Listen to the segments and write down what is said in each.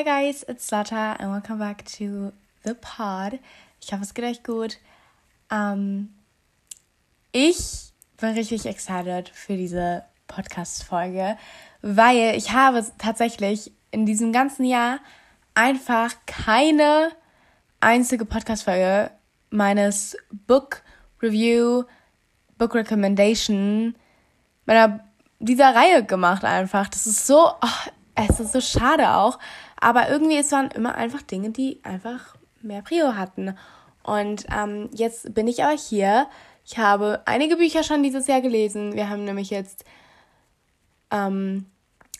Hi guys, it's Lata and welcome back to the pod. Ich hoffe, es geht euch gut. Ähm, ich bin richtig excited für diese Podcast-Folge, weil ich habe tatsächlich in diesem ganzen Jahr einfach keine einzige Podcast-Folge meines Book Review, Book Recommendation, meiner dieser Reihe gemacht einfach. Das ist so, oh, es ist so schade auch. Aber irgendwie, es waren immer einfach Dinge, die einfach mehr Prio hatten. Und ähm, jetzt bin ich aber hier. Ich habe einige Bücher schon dieses Jahr gelesen. Wir haben nämlich jetzt, ähm,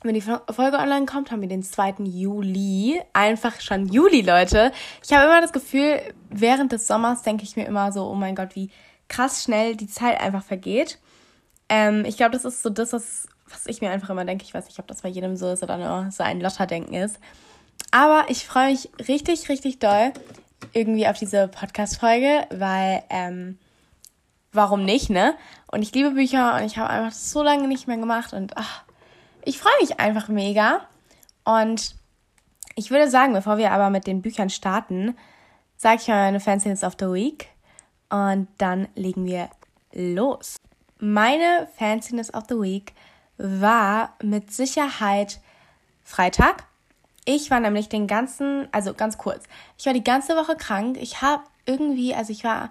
wenn die Folge online kommt, haben wir den 2. Juli. Einfach schon Juli, Leute. Ich habe immer das Gefühl, während des Sommers denke ich mir immer so, oh mein Gott, wie krass schnell die Zeit einfach vergeht. Ähm, ich glaube, das ist so das, was, was ich mir einfach immer denke. Ich weiß nicht, ob das bei jedem so ist oder nur so ein Lotterdenken ist. Aber ich freue mich richtig, richtig doll irgendwie auf diese Podcast-Folge, weil, ähm, warum nicht, ne? Und ich liebe Bücher und ich habe einfach so lange nicht mehr gemacht und ach, ich freue mich einfach mega. Und ich würde sagen, bevor wir aber mit den Büchern starten, sage ich mal meine Fanciness of the Week und dann legen wir los. Meine Fanciness of the Week war mit Sicherheit Freitag. Ich war nämlich den ganzen, also ganz kurz, ich war die ganze Woche krank. Ich habe irgendwie, also ich war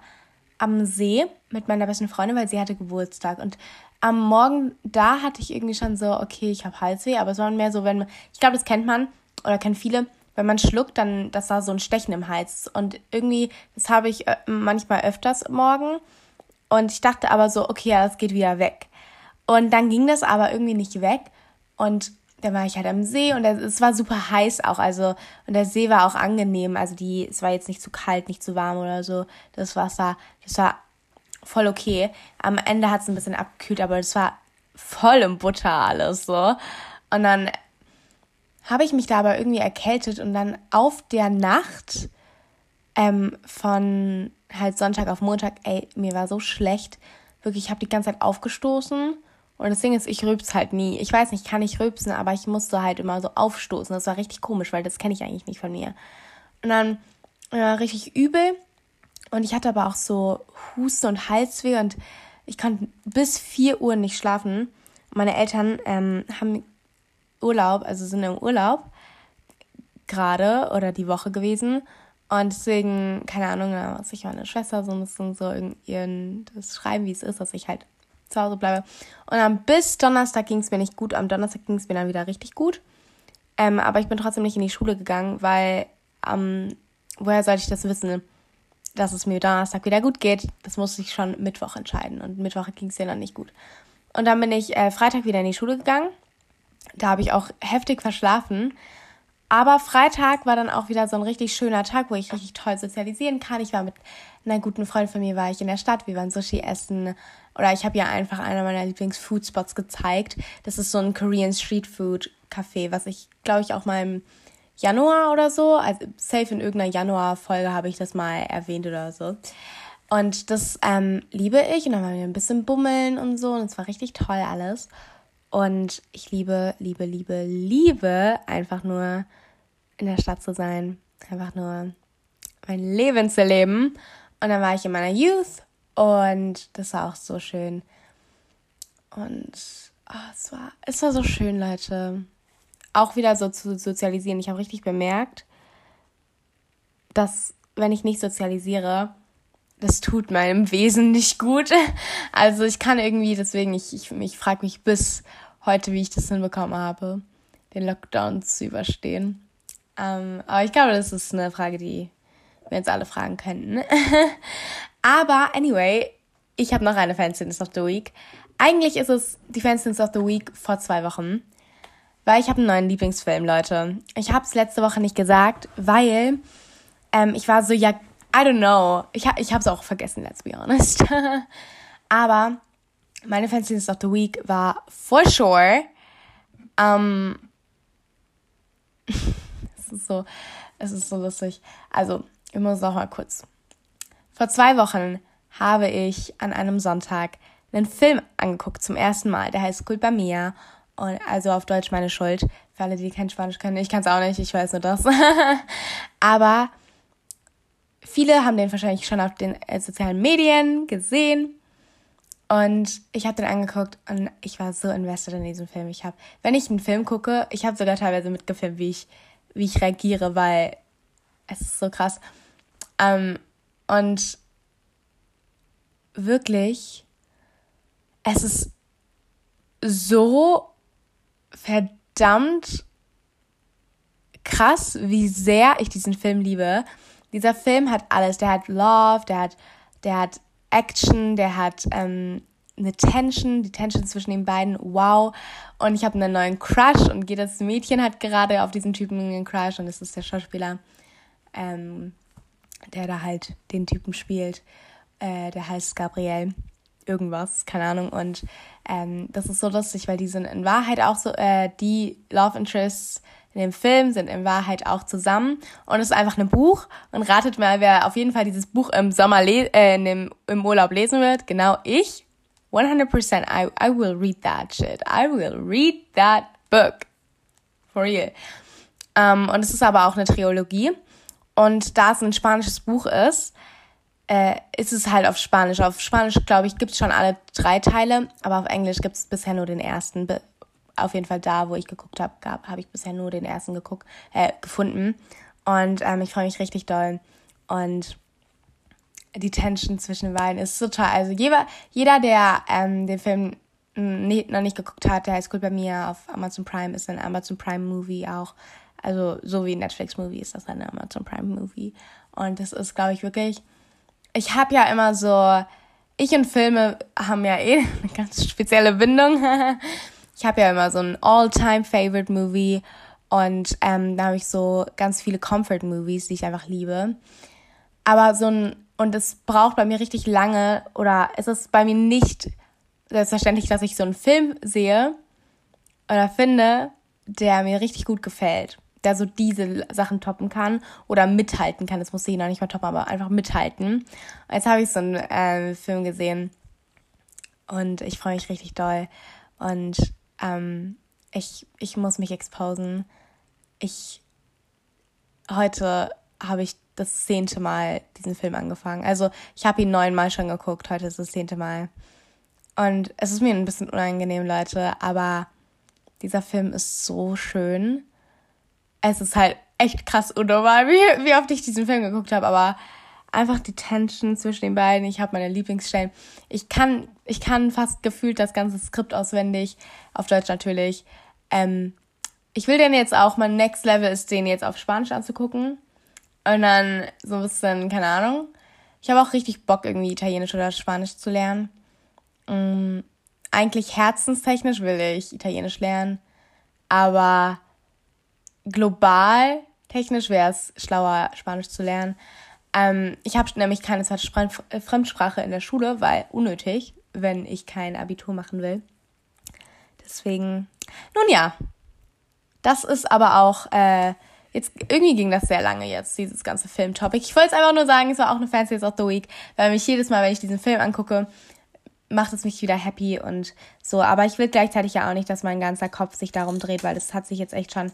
am See mit meiner besten Freundin, weil sie hatte Geburtstag. Und am Morgen da hatte ich irgendwie schon so, okay, ich habe Halsweh, aber es war mehr so, wenn ich glaube, das kennt man oder kennen viele, wenn man schluckt, dann, das war so ein Stechen im Hals. Und irgendwie, das habe ich äh, manchmal öfters morgen. Und ich dachte aber so, okay, ja, das geht wieder weg. Und dann ging das aber irgendwie nicht weg. Und dann war ich halt am See und es war super heiß auch, also und der See war auch angenehm, also die es war jetzt nicht zu kalt, nicht zu warm oder so. Das Wasser, das war voll okay. Am Ende hat es ein bisschen abgekühlt, aber das war voll im Butter alles so. Und dann habe ich mich da aber irgendwie erkältet und dann auf der Nacht ähm, von halt Sonntag auf Montag, ey, mir war so schlecht. Wirklich, ich habe die ganze Zeit aufgestoßen und das Ding ist, ich rülps halt nie. Ich weiß nicht, kann ich rülpsen, aber ich musste halt immer so aufstoßen. Das war richtig komisch, weil das kenne ich eigentlich nicht von mir. Und dann ja, richtig übel. Und ich hatte aber auch so Husten und Halsweh und ich konnte bis 4 Uhr nicht schlafen. Meine Eltern ähm, haben Urlaub, also sind im Urlaub gerade oder die Woche gewesen. Und deswegen, keine Ahnung, muss ich meine Schwester so ein bisschen so ihren, das schreiben, wie es ist, dass ich halt zu Hause bleibe. Und dann bis Donnerstag ging es mir nicht gut. Am Donnerstag ging es mir dann wieder richtig gut. Ähm, aber ich bin trotzdem nicht in die Schule gegangen, weil ähm, woher sollte ich das wissen, dass es mir Donnerstag wieder gut geht? Das musste ich schon Mittwoch entscheiden. Und Mittwoch ging es mir dann nicht gut. Und dann bin ich äh, Freitag wieder in die Schule gegangen. Da habe ich auch heftig verschlafen. Aber Freitag war dann auch wieder so ein richtig schöner Tag, wo ich richtig toll sozialisieren kann. Ich war mit einer guten Freundin von mir, war ich in der Stadt, wir waren Sushi essen. Oder ich habe ja einfach einer meiner Lieblings-Foodspots gezeigt. Das ist so ein Korean Street Food Café, was ich, glaube ich, auch mal im Januar oder so, also safe in irgendeiner Januar-Folge habe ich das mal erwähnt oder so. Und das ähm, liebe ich. Und dann waren wir ein bisschen bummeln und so. Und es war richtig toll alles. Und ich liebe, liebe, liebe, liebe einfach nur in der Stadt zu sein. Einfach nur mein Leben zu leben. Und dann war ich in meiner Youth und das war auch so schön. Und oh, es, war, es war so schön, Leute. Auch wieder so zu sozialisieren. Ich habe richtig bemerkt, dass wenn ich nicht sozialisiere, das tut meinem Wesen nicht gut. Also ich kann irgendwie, deswegen, ich, ich, ich frage mich bis heute, wie ich das hinbekommen habe, den Lockdown zu überstehen. Ähm, aber ich glaube, das ist eine Frage, die wir uns alle fragen könnten. aber anyway, ich habe noch eine Fansiness of the Week. Eigentlich ist es die Fansiness of the Week vor zwei Wochen. Weil ich habe einen neuen Lieblingsfilm, Leute. Ich habe es letzte Woche nicht gesagt, weil ähm, ich war so, ja, I don't know. Ich, ha ich habe es auch vergessen, let's be honest. aber meine Fansiness of the Week war for sure ähm, es ist so, es ist so lustig. Also, ich muss auch mal kurz. Vor zwei Wochen habe ich an einem Sonntag einen Film angeguckt zum ersten Mal. Der heißt Culpa Mia. Und also auf Deutsch meine Schuld. Für alle, die kein Spanisch können. Ich kann es auch nicht, ich weiß nur das. Aber viele haben den wahrscheinlich schon auf den äh, sozialen Medien gesehen. Und ich habe den angeguckt und ich war so invested in diesem Film. Ich habe, wenn ich einen Film gucke, ich habe sogar teilweise mitgefilmt, wie ich, wie ich reagiere, weil es ist so krass. Ähm, und wirklich, es ist so verdammt krass, wie sehr ich diesen Film liebe. Dieser Film hat alles. Der hat Love, der hat, der hat Action, der hat ähm, eine Tension, die Tension zwischen den beiden, wow. Und ich habe einen neuen Crush und jedes Mädchen hat gerade auf diesen Typen einen Crush und das ist der Schauspieler, ähm, der da halt den Typen spielt. Äh, der heißt Gabriel irgendwas, keine Ahnung. Und ähm, das ist so lustig, weil die sind in Wahrheit auch so, äh, die Love Interests in dem Film sind in Wahrheit auch zusammen. Und es ist einfach ein Buch. Und ratet mal, wer auf jeden Fall dieses Buch im Sommer, äh, in dem, im Urlaub lesen wird. Genau ich. 100% I, I will read that shit. I will read that book. For real. Ähm, und es ist aber auch eine Trilogie. Und da es ein spanisches Buch ist, äh, ist es halt auf Spanisch. Auf Spanisch, glaube ich, gibt es schon alle drei Teile, aber auf Englisch gibt es bisher nur den ersten. Auf jeden Fall da, wo ich geguckt habe, habe ich bisher nur den ersten geguckt, äh, gefunden. Und ähm, ich freue mich richtig doll. Und die Tension zwischen den beiden ist so toll. Also jeder, jeder der ähm, den Film nie, noch nicht geguckt hat, der heißt gut bei mir auf Amazon Prime, ist ein Amazon Prime Movie auch. Also so wie Netflix Movie ist das ein Amazon Prime Movie. Und das ist, glaube ich, wirklich ich habe ja immer so, ich und Filme haben ja eh eine ganz spezielle Bindung. ich habe ja immer so ein All-Time-Favorite-Movie und ähm, da habe ich so ganz viele Comfort-Movies, die ich einfach liebe. Aber so ein, und es braucht bei mir richtig lange oder es ist bei mir nicht selbstverständlich, dass ich so einen Film sehe oder finde, der mir richtig gut gefällt der so diese Sachen toppen kann oder mithalten kann. Das muss ich noch nicht mal toppen, aber einfach mithalten. Jetzt habe ich so einen äh, Film gesehen und ich freue mich richtig doll. Und ähm, ich, ich muss mich exposen. Ich heute habe ich das zehnte Mal diesen Film angefangen. Also ich habe ihn neunmal schon geguckt, heute ist das zehnte Mal. Und es ist mir ein bisschen unangenehm, Leute, aber dieser Film ist so schön es ist halt echt krass unnormal, wie, wie oft ich diesen Film geguckt habe, aber einfach die Tension zwischen den beiden. Ich habe meine Lieblingsstellen. Ich kann, ich kann fast gefühlt das ganze Skript auswendig, auf Deutsch natürlich. Ähm, ich will den jetzt auch, mein Next Level ist, den jetzt auf Spanisch anzugucken. Und dann so ein bisschen, keine Ahnung. Ich habe auch richtig Bock, irgendwie Italienisch oder Spanisch zu lernen. Ähm, eigentlich herzenstechnisch will ich Italienisch lernen. Aber global technisch wäre es schlauer, Spanisch zu lernen. Ähm, ich habe nämlich keine äh, Fremdsprache in der Schule, weil unnötig, wenn ich kein Abitur machen will. Deswegen, nun ja, das ist aber auch, äh, jetzt, irgendwie ging das sehr lange jetzt, dieses ganze Filmtopic. Ich wollte es einfach nur sagen, es war auch eine Fancy of the Week, weil mich jedes Mal, wenn ich diesen Film angucke, macht es mich wieder happy und so. Aber ich will gleichzeitig ja auch nicht, dass mein ganzer Kopf sich darum dreht, weil das hat sich jetzt echt schon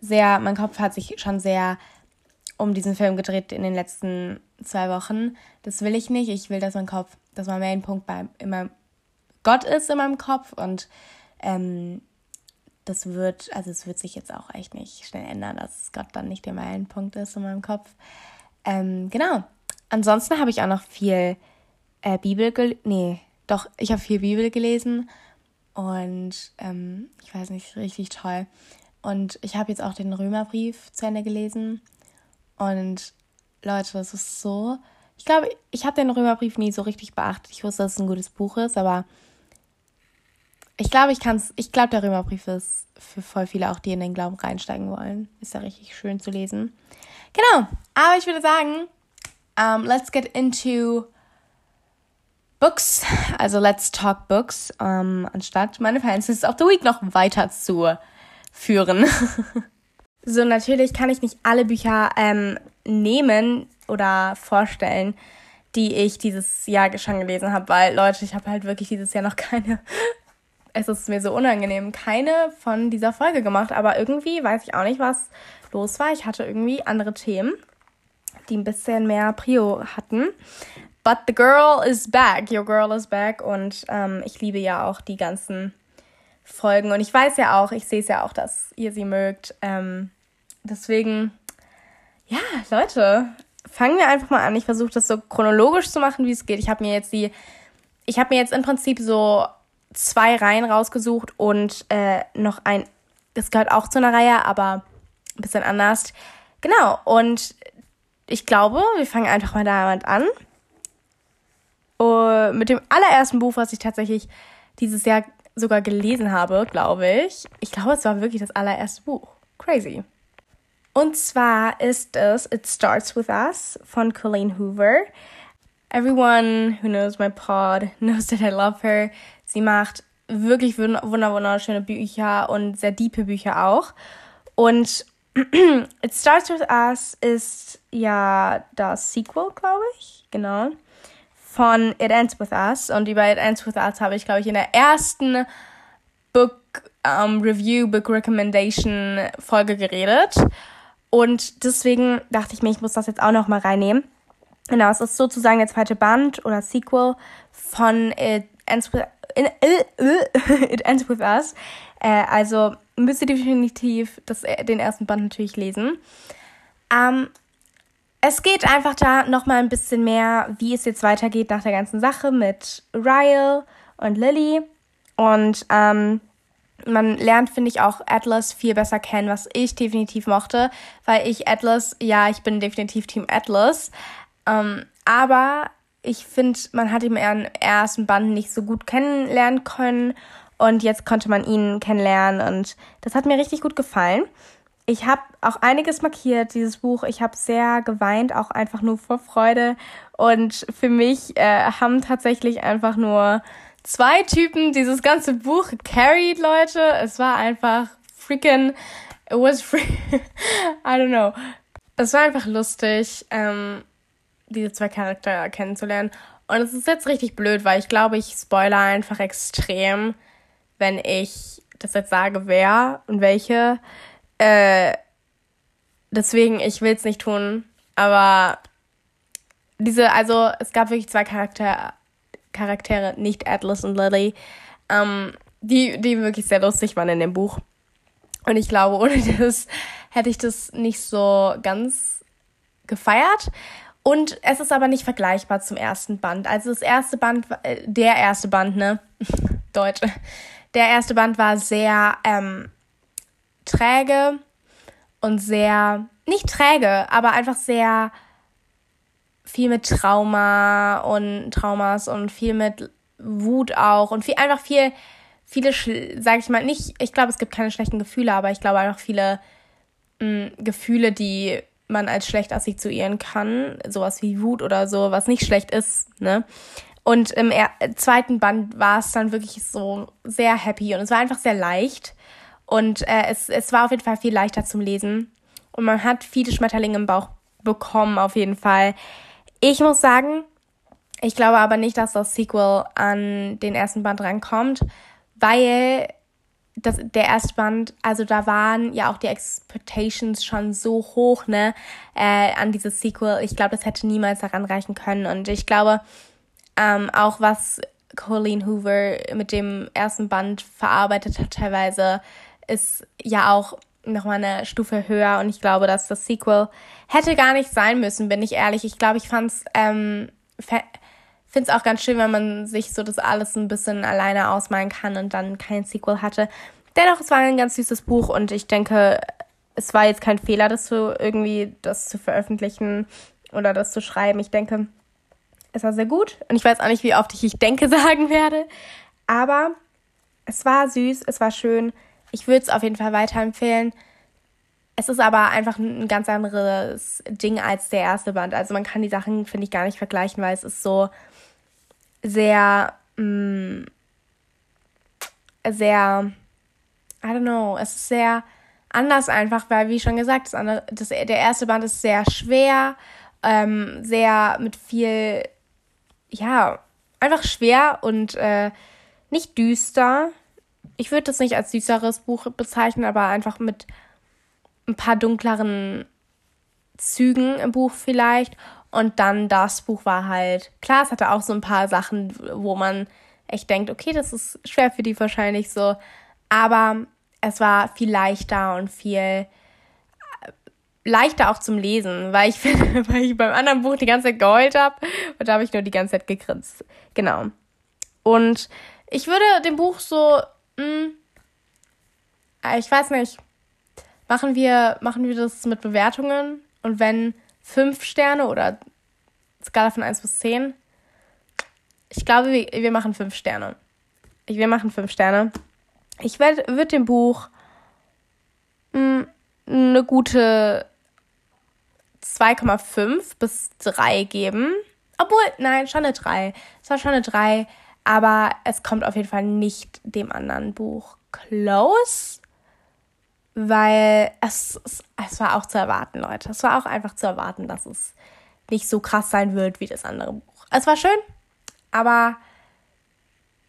sehr, mein Kopf hat sich schon sehr um diesen Film gedreht in den letzten zwei Wochen. Das will ich nicht. Ich will, dass mein Kopf, dass mein Mainpunkt bei immer Gott ist in meinem Kopf und ähm, das wird, also es wird sich jetzt auch echt nicht schnell ändern, dass Gott dann nicht der Meilenpunkt ist in meinem Kopf. Ähm, genau. Ansonsten habe ich auch noch viel äh, Bibel, nee, doch, ich habe viel Bibel gelesen und ähm, ich weiß nicht, richtig toll. Und ich habe jetzt auch den Römerbrief zu Ende gelesen. Und Leute, das ist so. Ich glaube, ich habe den Römerbrief nie so richtig beachtet. Ich wusste, dass es ein gutes Buch ist, aber ich glaube, ich kann. Ich glaube, der Römerbrief ist für voll viele auch, die in den Glauben reinsteigen wollen. Ist ja richtig schön zu lesen. Genau. Aber ich würde sagen, um, let's get into Books. Also let's talk Books. Um, anstatt meine Fancies of the Week noch weiter zu führen. so, natürlich kann ich nicht alle Bücher ähm, nehmen oder vorstellen, die ich dieses Jahr schon gelesen habe, weil Leute, ich habe halt wirklich dieses Jahr noch keine es ist mir so unangenehm, keine von dieser Folge gemacht, aber irgendwie weiß ich auch nicht, was los war. Ich hatte irgendwie andere Themen, die ein bisschen mehr Prio hatten. But the girl is back, your girl is back und ähm, ich liebe ja auch die ganzen Folgen und ich weiß ja auch, ich sehe es ja auch, dass ihr sie mögt. Ähm, deswegen, ja, Leute, fangen wir einfach mal an. Ich versuche das so chronologisch zu machen, wie es geht. Ich habe mir jetzt die, ich habe mir jetzt im Prinzip so zwei Reihen rausgesucht und äh, noch ein, das gehört auch zu einer Reihe, aber ein bisschen anders. Genau, und ich glaube, wir fangen einfach mal damit an. Uh, mit dem allerersten Buch, was ich tatsächlich dieses Jahr sogar gelesen habe, glaube ich. Ich glaube, es war wirklich das allererste Buch. Crazy. Und zwar ist es It Starts With Us von Colleen Hoover. Everyone who knows my pod knows that I love her. Sie macht wirklich wunder wunderschöne Bücher und sehr diepe Bücher auch. Und It Starts With Us ist ja das Sequel, glaube ich. Genau. Von It Ends With Us. Und über It Ends With Us habe ich, glaube ich, in der ersten Book um, Review, Book Recommendation Folge geredet. Und deswegen dachte ich mir, ich muss das jetzt auch noch mal reinnehmen. Genau, es ist sozusagen der zweite Band oder Sequel von It Ends With, in, uh, It Ends With Us. Äh, also müsst ihr definitiv das, den ersten Band natürlich lesen. Ähm, es geht einfach da nochmal ein bisschen mehr, wie es jetzt weitergeht nach der ganzen Sache mit Ryle und Lily. Und ähm, man lernt, finde ich, auch Atlas viel besser kennen, was ich definitiv mochte, weil ich Atlas, ja, ich bin definitiv Team Atlas, ähm, aber ich finde, man hat ihn im ersten Band nicht so gut kennenlernen können und jetzt konnte man ihn kennenlernen und das hat mir richtig gut gefallen. Ich habe auch einiges markiert, dieses Buch. Ich habe sehr geweint, auch einfach nur vor Freude. Und für mich äh, haben tatsächlich einfach nur zwei Typen dieses ganze Buch carried, Leute. Es war einfach freaking, it was free, I don't know. Es war einfach lustig, ähm, diese zwei Charaktere kennenzulernen. Und es ist jetzt richtig blöd, weil ich glaube, ich spoiler einfach extrem, wenn ich das jetzt sage, wer und welche. Äh, deswegen, ich will es nicht tun. Aber diese, also es gab wirklich zwei Charaktere, Charaktere, nicht Atlas und Lily, ähm, die, die wirklich sehr lustig waren in dem Buch. Und ich glaube, ohne das hätte ich das nicht so ganz gefeiert. Und es ist aber nicht vergleichbar zum ersten Band. Also das erste Band, äh, der erste Band, ne? Deutsch. Der erste Band war sehr ähm, träge und sehr, nicht träge, aber einfach sehr viel mit Trauma und Traumas und viel mit Wut auch und viel, einfach viel, viele, sag ich mal, nicht, ich glaube, es gibt keine schlechten Gefühle, aber ich glaube einfach viele mh, mm, Gefühle, die man als schlecht assoziieren kann, sowas wie Wut oder so, was nicht schlecht ist, ne? Und im zweiten Band war es dann wirklich so sehr happy und es war einfach sehr leicht. Und äh, es, es war auf jeden Fall viel leichter zum Lesen. Und man hat viele Schmetterlinge im Bauch bekommen, auf jeden Fall. Ich muss sagen, ich glaube aber nicht, dass das Sequel an den ersten Band rankommt, weil das, der erste Band, also da waren ja auch die Expectations schon so hoch, ne, äh, an dieses Sequel. Ich glaube, das hätte niemals daran reichen können. Und ich glaube, ähm, auch was Colleen Hoover mit dem ersten Band verarbeitet hat, teilweise, ist ja auch nochmal eine Stufe höher und ich glaube, dass das Sequel hätte gar nicht sein müssen, bin ich ehrlich. Ich glaube, ich fand's, ähm, finde es auch ganz schön, wenn man sich so das alles ein bisschen alleine ausmalen kann und dann kein Sequel hatte. Dennoch, es war ein ganz süßes Buch und ich denke, es war jetzt kein Fehler, das zu irgendwie das zu veröffentlichen oder das zu schreiben. Ich denke, es war sehr gut und ich weiß auch nicht, wie oft ich ich denke sagen werde, aber es war süß, es war schön. Ich würde es auf jeden Fall weiterempfehlen. Es ist aber einfach ein ganz anderes Ding als der erste Band. Also man kann die Sachen, finde ich, gar nicht vergleichen, weil es ist so sehr, mh, mm, sehr, I don't know, es ist sehr anders einfach, weil wie schon gesagt, das andere, das, der erste Band ist sehr schwer, ähm, sehr mit viel, ja, einfach schwer und äh, nicht düster, ich würde das nicht als süßeres Buch bezeichnen, aber einfach mit ein paar dunkleren Zügen im Buch vielleicht. Und dann das Buch war halt, klar, es hatte auch so ein paar Sachen, wo man echt denkt, okay, das ist schwer für die wahrscheinlich so. Aber es war viel leichter und viel äh, leichter auch zum Lesen, weil ich weil ich beim anderen Buch die ganze Zeit geheult habe und da habe ich nur die ganze Zeit gegrinst. Genau. Und ich würde dem Buch so, mh, hm, äh, ich weiß nicht, machen wir, machen wir das mit Bewertungen und wenn fünf Sterne oder Skala von 1 bis 10, ich glaube, wir, wir machen fünf Sterne. Wir machen fünf Sterne. Ich würde dem Buch mh, hm, eine gute 2,5 bis 3 geben. Obwohl, nein, schon eine 3. Es war schon eine 3, aber es kommt auf jeden Fall nicht dem anderen Buch close, weil es, es, war auch zu erwarten, Leute. Es war auch einfach zu erwarten, dass es nicht so krass sein wird wie das andere Buch. Es war schön, aber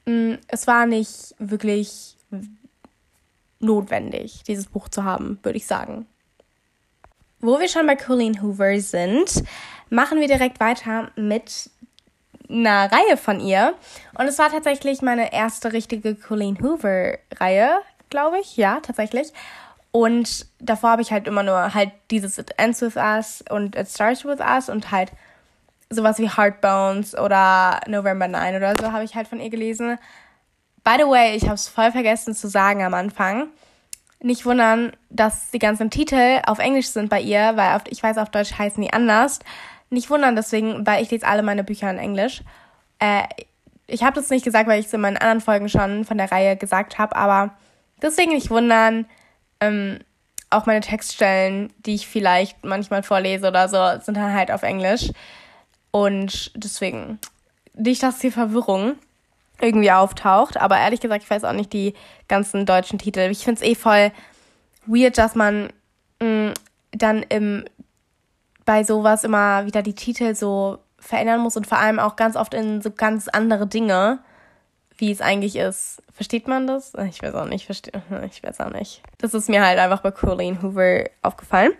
mh, mm, es war nicht wirklich notwendig, dieses Buch zu haben, würde ich sagen. Wo wir schon bei Colleen Hoover sind, machen wir direkt weiter mit einer Reihe von ihr. Und es war tatsächlich meine erste richtige Colleen Hoover-Reihe, glaube ich. Ja, tatsächlich. Und davor habe ich halt immer nur halt dieses It Ends With Us und It Starts With Us und halt sowas wie Heartbones oder November 9 oder so habe ich halt von ihr gelesen. By the way, ich habe es voll vergessen zu sagen am Anfang. Nicht wundern, dass die ganzen Titel auf Englisch sind bei ihr, weil auf, ich weiß, auf Deutsch heißen die anders. Nicht wundern deswegen, weil ich lese alle meine Bücher in Englisch. Äh, ich habe das nicht gesagt, weil ich es in meinen anderen Folgen schon von der Reihe gesagt habe, aber deswegen nicht wundern. Ähm, auch meine Textstellen, die ich vielleicht manchmal vorlese oder so, sind dann halt auf Englisch. Und deswegen nicht, dass die Verwirrung irgendwie auftaucht. Aber ehrlich gesagt, ich weiß auch nicht die ganzen deutschen Titel. Ich finde es eh voll weird, dass man mh, mm, dann im bei sowas immer wieder die Titel so verändern muss und vor allem auch ganz oft in so ganz andere Dinge, wie es eigentlich ist. Versteht man das? Ich weiß auch nicht, verstehe. Ich weiß auch nicht. Das ist mir halt einfach bei Colleen Hoover aufgefallen.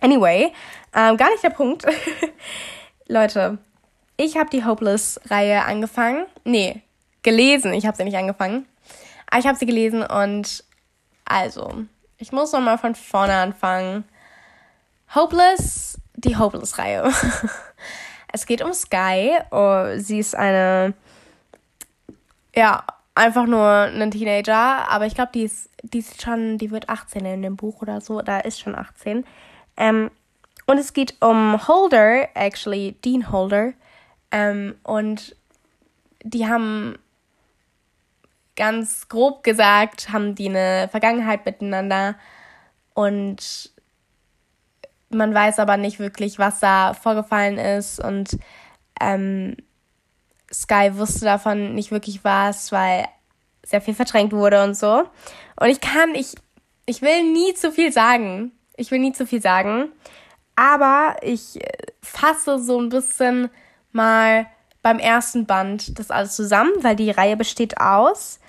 Anyway, ähm, gar nicht der Punkt. Leute, ich habe die Hopeless-Reihe angefangen. Nee, gelesen. Ich habe sie nicht angefangen. Aber ich habe sie gelesen und also, ich muss nochmal von vorne anfangen. Hopeless die Hopeless-Reihe. es geht um Sky. Oh, sie ist eine, ja, einfach nur ein Teenager, aber ich glaube, die ist, die ist schon, die wird 18 in dem Buch oder so, da ist schon 18. Ähm, und es geht um Holder, actually, Dean Holder. Ähm, und die haben ganz grob gesagt, haben die eine Vergangenheit miteinander und man weiß aber nicht wirklich, was da vorgefallen ist und ähm, Sky wusste davon nicht wirklich was, weil sehr viel verdrängt wurde und so. Und ich kann, ich, ich will nie zu viel sagen. Ich will nie zu viel sagen. Aber ich fasse so ein bisschen mal beim ersten Band das alles zusammen, weil die Reihe besteht aus.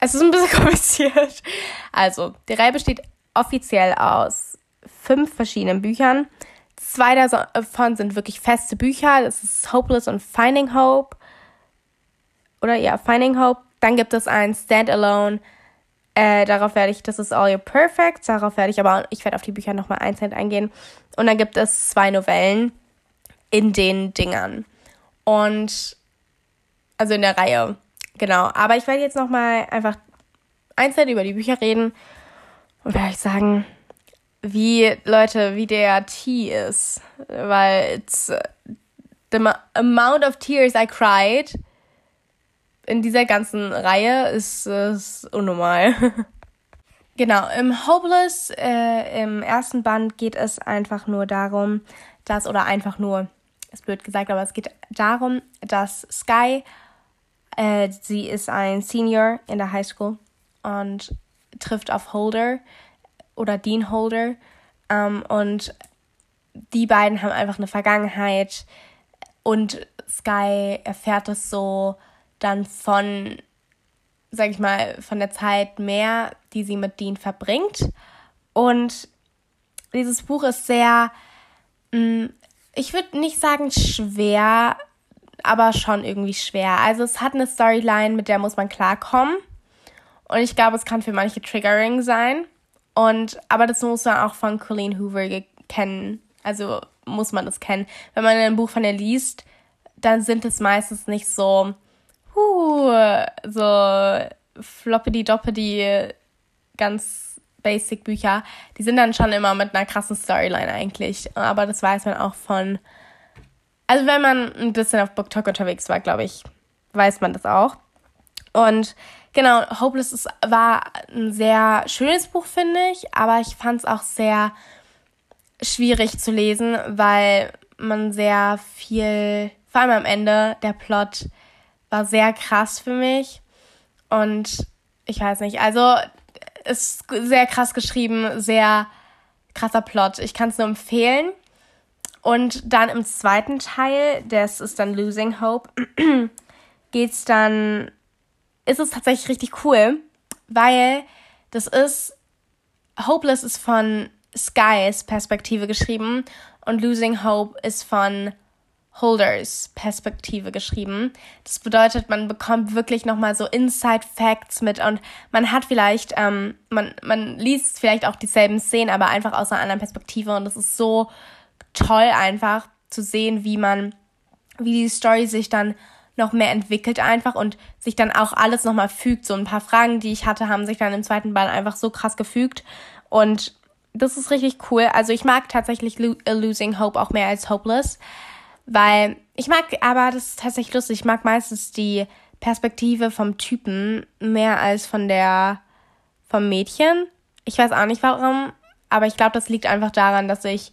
Es ist ein bisschen kompliziert. Also, die Reihe besteht offiziell aus fünf verschiedenen Büchern. Zwei davon sind wirklich feste Bücher. Das ist Hopeless und Finding Hope. Oder ja, Finding Hope. Dann gibt es ein Standalone. Äh, darauf werde ich, das ist All Your Perfect. Darauf werde ich aber, ich werde auf die Bücher nochmal einzeln eingehen. Und dann gibt es zwei Novellen in den Dingern. Und, also in der Reihe. Genau. Aber ich werde jetzt nochmal einfach einzeln über die Bücher reden. Und werde ich sagen, wie, Leute, wie der Tee ist. Weil it's, the amount of tears I cried in dieser ganzen Reihe ist, ist unnormal. genau, im Hopeless, äh, im ersten Band geht es einfach nur darum, dass, oder einfach nur, ist blöd gesagt, aber es geht darum, dass Sky, äh, sie ist ein Senior in der Highschool und trifft auf Holder, oder Dean Holder. Ähm, und die beiden haben einfach eine Vergangenheit und Sky erfährt es so dann von sag ich mal, von der Zeit mehr, die sie mit Dean verbringt. Und dieses Buch ist sehr, mm, ich würde nicht sagen schwer, aber schon irgendwie schwer. Also es hat eine Storyline, mit der muss man klarkommen. Und ich glaube, es kann für manche triggering sein. Und, aber das muss man auch von Colleen Hoover kennen. Also muss man das kennen. Wenn man ein Buch von ihr liest, dann sind es meistens nicht so, huh, so floppity doppity, ganz basic Bücher. Die sind dann schon immer mit einer krassen Storyline eigentlich. Aber das weiß man auch von, also wenn man ein bisschen auf BookTok unterwegs war, glaube ich, weiß man das auch. Und genau, Hopeless ist, war ein sehr schönes Buch, finde ich, aber ich fand es auch sehr schwierig zu lesen, weil man sehr viel, vor allem am Ende, der Plot war sehr krass für mich. Und ich weiß nicht, also ist sehr krass geschrieben, sehr krasser Plot. Ich kann es nur empfehlen. Und dann im zweiten Teil, das ist dann Losing Hope, geht's dann, ist es tatsächlich richtig cool, weil das ist, Hopeless ist von Skys Perspektive geschrieben und Losing Hope ist von Holders Perspektive geschrieben. Das bedeutet, man bekommt wirklich nochmal so Inside Facts mit und man hat vielleicht, ähm, man, man liest vielleicht auch dieselben Szenen, aber einfach aus einer anderen Perspektive und das ist so toll einfach zu sehen, wie man, wie die Story sich dann noch mehr entwickelt einfach und sich dann auch alles nochmal fügt. So ein paar Fragen, die ich hatte, haben sich dann im zweiten Band einfach so krass gefügt und das ist richtig cool. Also ich mag tatsächlich Lo Losing Hope auch mehr als Hopeless. Weil ich mag, aber das ist tatsächlich lustig, ich mag meistens die Perspektive vom Typen mehr als von der vom Mädchen. Ich weiß auch nicht warum, aber ich glaube, das liegt einfach daran, dass ich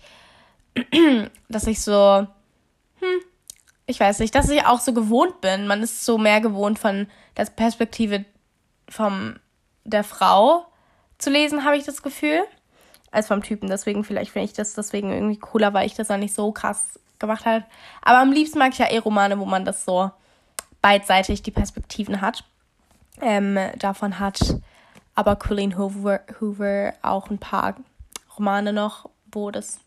dass ich so hm, ich weiß nicht, dass ich auch so gewohnt bin. Man ist so mehr gewohnt von der Perspektive vom der Frau zu lesen, habe ich das Gefühl, als vom Typen. Deswegen vielleicht finde ich das deswegen irgendwie cooler, weil ich das dann nicht so krass gemacht hat. Aber am liebsten mag ich ja eh Romane, wo man das so beidseitig die Perspektiven hat. Ähm, davon hat aber Colleen Hoover, Hoover auch ein paar Romane noch, wo das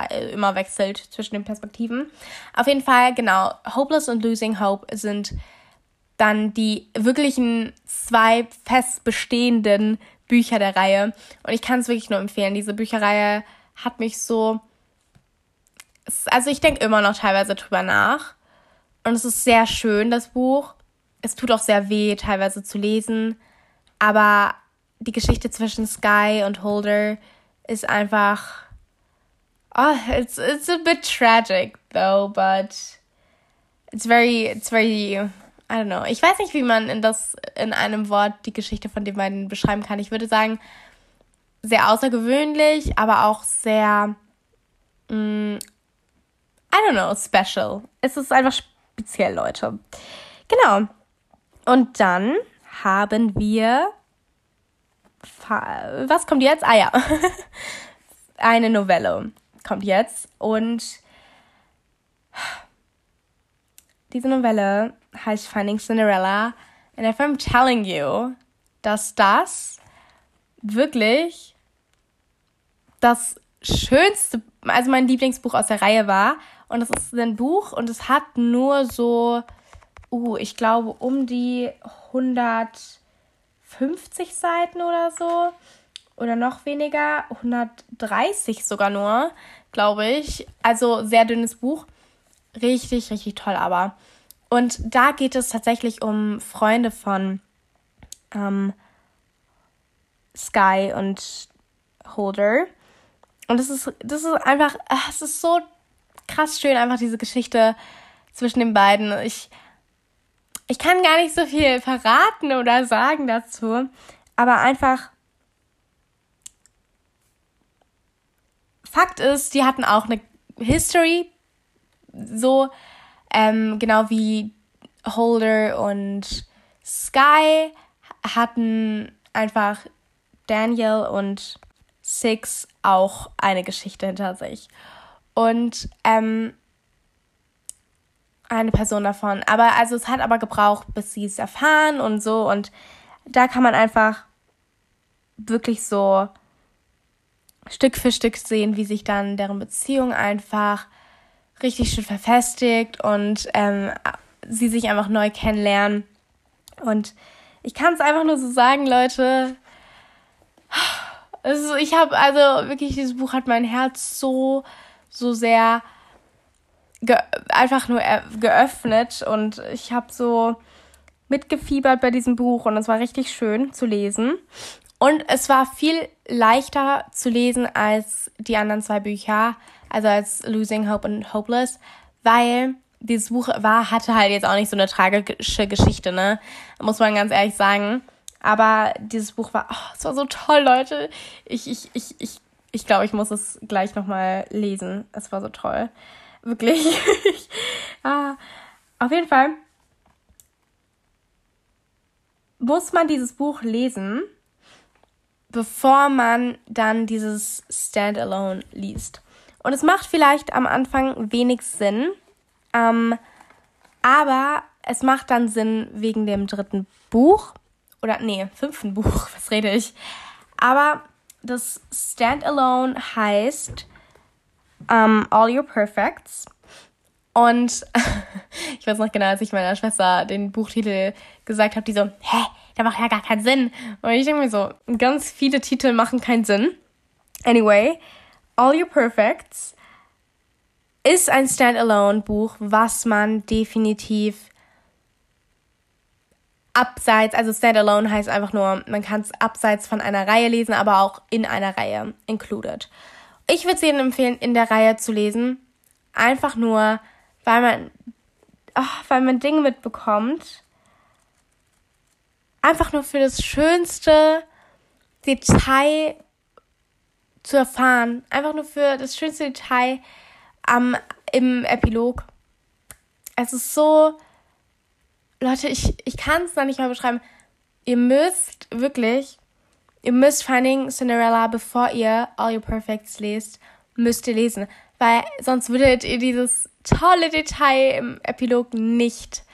immer wechselt zwischen den Perspektiven. Auf jeden Fall, genau, Hopeless und Losing Hope sind dann die wirklichen zwei fest bestehenden Bücher der Reihe. Und ich kann es wirklich nur empfehlen. Diese Bücherreihe hat mich so also ich denke immer noch teilweise drüber nach. Und es ist sehr schön, das Buch. Es tut auch sehr weh, teilweise zu lesen. Aber die Geschichte zwischen Sky und Holder ist einfach. Oh, it's it's a bit tragic though, but it's very it's very I don't know. Ich weiß nicht, wie man in das in einem Wort die Geschichte von den beiden beschreiben kann. Ich würde sagen sehr außergewöhnlich, aber auch sehr mm, I don't know, special. Es ist einfach speziell, Leute. Genau. Und dann haben wir. Was kommt jetzt? Ah ja. Eine Novelle kommt jetzt. Und diese Novelle heißt Finding Cinderella. And if I'm telling you, dass das wirklich das schönste, also mein Lieblingsbuch aus der Reihe war und es ist ein Buch und es hat nur so, uh, ich glaube, um die 150 Seiten oder so. Oder noch weniger, 130 sogar nur, glaube ich. Also sehr dünnes Buch. Richtig, richtig toll aber. Und da geht es tatsächlich um Freunde von ähm, Sky und Holder. Und das ist, das ist einfach, ah, es ist so krass schön, einfach diese Geschichte zwischen den beiden. Ich, ich kann gar nicht so viel verraten oder sagen dazu, aber einfach. Fakt ist, die hatten auch eine History, so ähm, genau wie Holder und Sky hatten einfach Daniel und Six auch eine Geschichte hinter sich. Und ähm, eine Person davon. Aber also es hat aber gebraucht, bis sie es erfahren und so. Und da kann man einfach wirklich so Stück für Stück sehen, wie sich dann deren Beziehung einfach richtig schön verfestigt und ähm, sie sich einfach neu kennenlernen. Und ich kann es einfach nur so sagen, Leute. Also ich habe also wirklich dieses Buch hat mein Herz so so sehr einfach nur geöffnet und ich habe so mitgefiebert bei diesem Buch und es war richtig schön zu lesen. Und es war viel leichter zu lesen als die anderen zwei Bücher, also als Losing Hope und Hopeless, weil dieses Buch war, hatte halt jetzt auch nicht so eine tragische Geschichte, ne? Muss man ganz ehrlich sagen. Aber dieses Buch war, oh, es war so toll, Leute. Ich, ich, ich, ich, ich glaube, ich muss es gleich nochmal lesen. Es war so toll. Wirklich. ah, auf jeden Fall muss man dieses Buch lesen, bevor man dann dieses Standalone liest. Und es macht vielleicht am Anfang wenig Sinn, ähm, aber es macht dann Sinn wegen dem dritten Buch. Oder nee, fünften Buch, was rede ich? Aber das Standalone heißt um, All Your Perfects. Und ich weiß noch genau, als ich meiner Schwester den Buchtitel gesagt habe, die so, hä, der macht ja gar keinen Sinn. Und ich denke mir so, ganz viele Titel machen keinen Sinn. Anyway, All Your Perfects ist ein Standalone-Buch, was man definitiv abseits, also Standalone heißt einfach nur, man kann es abseits von einer Reihe lesen, aber auch in einer Reihe included. Ich würde es Ihnen empfehlen, in der Reihe zu lesen. Einfach nur, weil man, oh, weil man Dinge mitbekommt. Einfach nur für das schönste Detail zu erfahren. Einfach nur für das schönste Detail am, im Epilog. Es ist so, Leute, ich, ich kann es noch nicht mal beschreiben. Ihr müsst wirklich Ihr müsst Finding Cinderella, bevor ihr All Your Perfects lest, müsst ihr lesen. Weil sonst würdet ihr dieses tolle Detail im Epilog nicht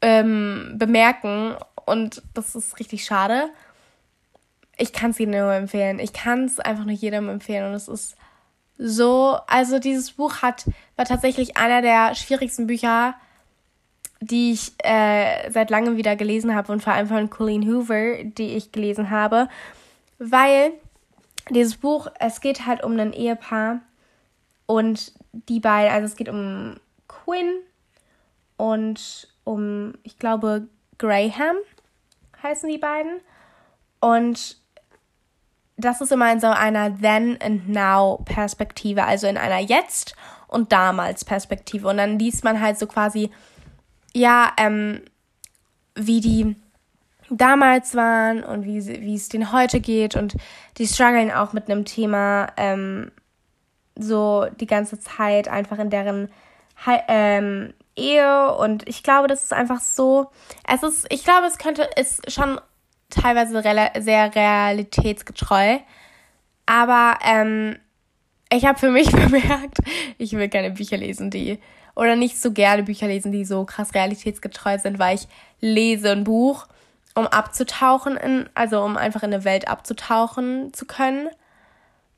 ähm, bemerken. Und das ist richtig schade. Ich kann es jedem nur empfehlen. Ich kann es einfach nur jedem empfehlen. Und es ist so, also dieses Buch hat, war tatsächlich einer der schwierigsten Bücher, die ich äh, seit langem wieder gelesen habe und vor allem von Colleen Hoover, die ich gelesen habe, weil dieses Buch, es geht halt um ein Ehepaar und die beiden, also es geht um Quinn und um, ich glaube, Graham heißen die beiden. Und das ist immer in so einer Then and Now Perspektive, also in einer Jetzt und damals Perspektive. Und dann liest man halt so quasi ja, ähm, wie die damals waren und wie, wie es denen heute geht. Und die strugglen auch mit einem Thema ähm, so die ganze Zeit einfach in deren ähm, Ehe und ich glaube, das ist einfach so, es ist, ich glaube, es könnte, ist schon teilweise sehr realitätsgetreu, aber ähm, ich habe für mich bemerkt, ich will keine Bücher lesen, die oder nicht so gerne Bücher lesen, die so krass realitätsgetreu sind, weil ich lese ein Buch, um abzutauchen in, also um einfach in eine Welt abzutauchen zu können.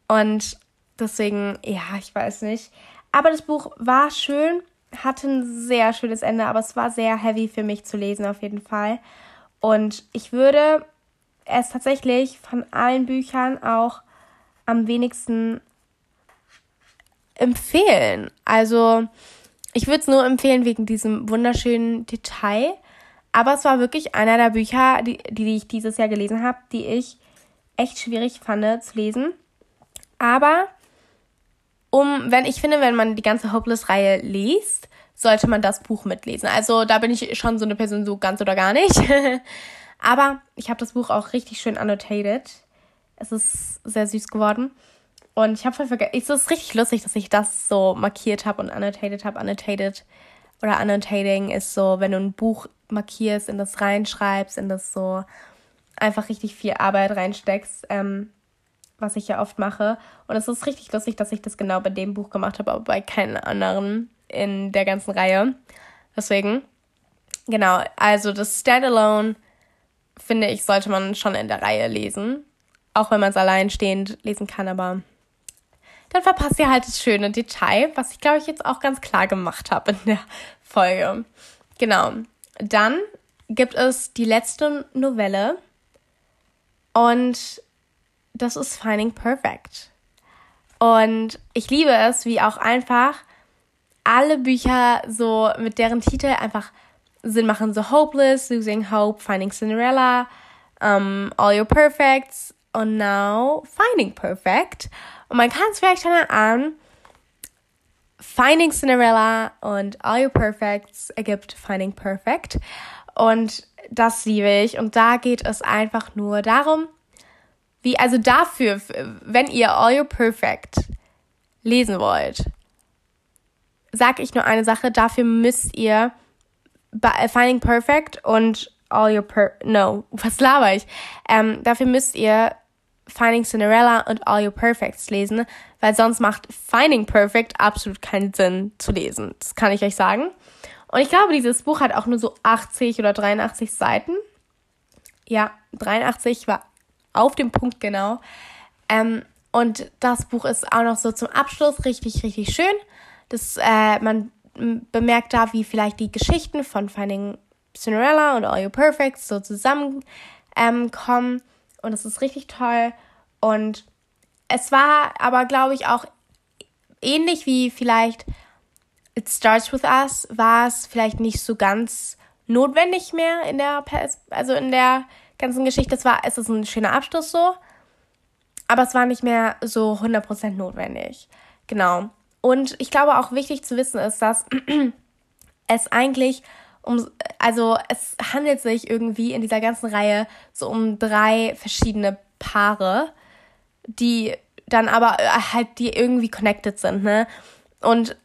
Und deswegen, ja, ich weiß nicht. Aber das Buch war schön, hatte ein sehr schönes Ende, aber es war sehr heavy für mich zu lesen auf jeden Fall. Und ich würde es tatsächlich von allen Büchern auch am wenigsten empfehlen. Also ich würde es nur empfehlen wegen diesem wunderschönen Detail. Aber es war wirklich einer der Bücher, die, die ich dieses Jahr gelesen habe, die ich echt schwierig fand zu lesen. Aber um, wenn ich finde, wenn man die ganze Hopeless-Reihe liest, sollte man das Buch mitlesen. Also da bin ich schon so eine Person, so ganz oder gar nicht. Aber ich habe das Buch auch richtig schön annotated. Es ist sehr süß geworden. Und ich habe voll vergessen. Es ist richtig lustig, dass ich das so markiert habe und annotated habe. Annotated oder annotating ist so, wenn du ein Buch markierst, in das reinschreibst, in das so einfach richtig viel Arbeit reinsteckst, ähm, was ich ja oft mache. Und es ist richtig lustig, dass ich das genau bei dem Buch gemacht habe, aber bei keinen anderen. in der ganzen Reihe. Deswegen, genau, also das Standalone, finde ich, sollte man schon in der Reihe lesen. Auch wenn man es alleinstehend lesen kann, aber dann verpasst ihr halt das schöne Detail, was ich, glaube ich, jetzt auch ganz klar gemacht habe in der Folge. Genau. Dann gibt es die letzte Novelle und das ist Finding Perfect. Und ich liebe es, wie auch einfach alle Bücher so mit deren Titel einfach Sinn machen. So Hopeless, Losing Hope, Finding Cinderella, um, All Your Perfects und Now Finding Perfect. Und man kann es vielleicht schon an, Finding Cinderella und All Your Perfects ergibt Finding Perfect. Und das liebe ich. Und da geht es einfach nur darum, wie, also dafür, wenn ihr All Your Perfect lesen wollt, sag ich nur eine Sache, dafür müsst ihr Finding Perfect und All Your Per, no, was laber ich? Ähm, dafür müsst ihr Finding Cinderella und All Your Perfects lesen, weil sonst macht Finding Perfect absolut keinen Sinn zu lesen. Das kann ich euch sagen. Und ich glaube, dieses Buch hat auch nur so 80 oder 83 Seiten. Ja, 83 war auf dem Punkt genau. Ähm, und das Buch ist auch noch so zum Abschluss richtig, richtig schön. Das, äh, man bemerkt da, wie vielleicht die Geschichten von Finding Cinderella und All Your Perfects so zusammenkommen. Ähm, und es ist richtig toll. Und es war aber, glaube ich, auch ähnlich wie vielleicht It Starts With Us, war es vielleicht nicht so ganz notwendig mehr in der, also in der ganzen Geschichte. Es war, es ist ein schöner Abschluss so, aber es war nicht mehr so 100% notwendig. Genau. Und ich glaube auch wichtig zu wissen ist, dass es eigentlich um, also es handelt sich irgendwie in dieser ganzen Reihe so um drei verschiedene Paare, die dann aber äh, halt, die irgendwie connected sind, ne? Und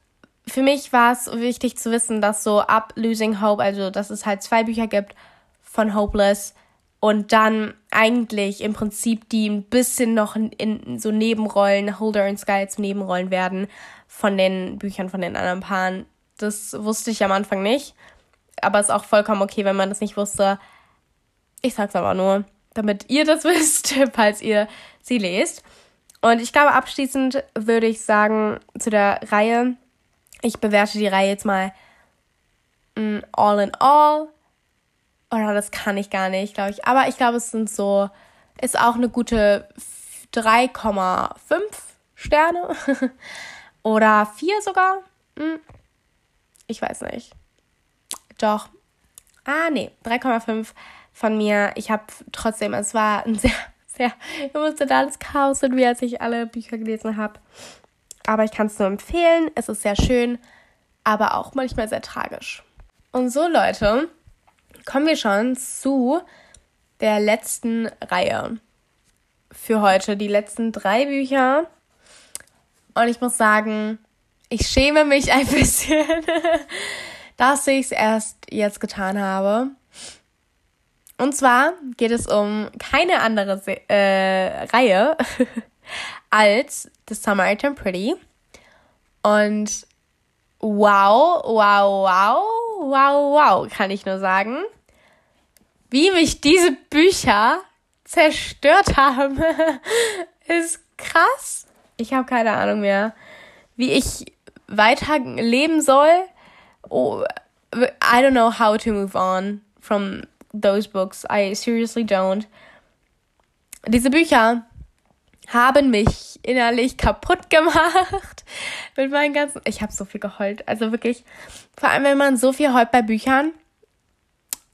für mich war es wichtig zu wissen, dass so ab Losing Hope, also dass es halt zwei Bücher gibt von Hopeless und dann eigentlich im Prinzip die ein bisschen noch in, so Nebenrollen, Holder und Sky zu Nebenrollen werden von den Büchern von den anderen Paaren. Das wusste ich am Anfang nicht aber ist auch vollkommen okay, wenn man das nicht wusste. Ich sag's aber nur, damit ihr das wisst, falls ihr sie lest. Und ich glaube, abschließend würde ich sagen zu der Reihe, ich bewerte die Reihe jetzt mal mm, all in all. Oder das kann ich gar nicht, glaube ich. Aber ich glaube, es sind so, ist auch eine gute 3,5 Sterne. Oder 4 sogar. Hm. Ich weiß nicht. Doch. Ah, nee, 3,5 von mir. Ich habe trotzdem, es war ein sehr, sehr emotionales Chaos und wie als ich alle Bücher gelesen habe. Aber ich kann es nur empfehlen. Es ist sehr schön, aber auch manchmal sehr tragisch. Und so, Leute, kommen wir schon zu der letzten Reihe für heute. Die letzten drei Bücher. Und ich muss sagen, ich schäme mich ein bisschen dass ich es erst jetzt getan habe. Und zwar geht es um keine andere Se äh, Reihe als The Samaritan Pretty. Und wow, wow, wow, wow, wow, kann ich nur sagen. Wie mich diese Bücher zerstört haben, ist krass. Ich habe keine Ahnung mehr, wie ich weiter leben soll oh, I don't know how to move on from those books. I seriously don't. Diese Bücher haben mich innerlich kaputt gemacht mit meinen ganzen. Ich habe so viel geheult. Also wirklich, vor allem wenn man so viel heult bei Büchern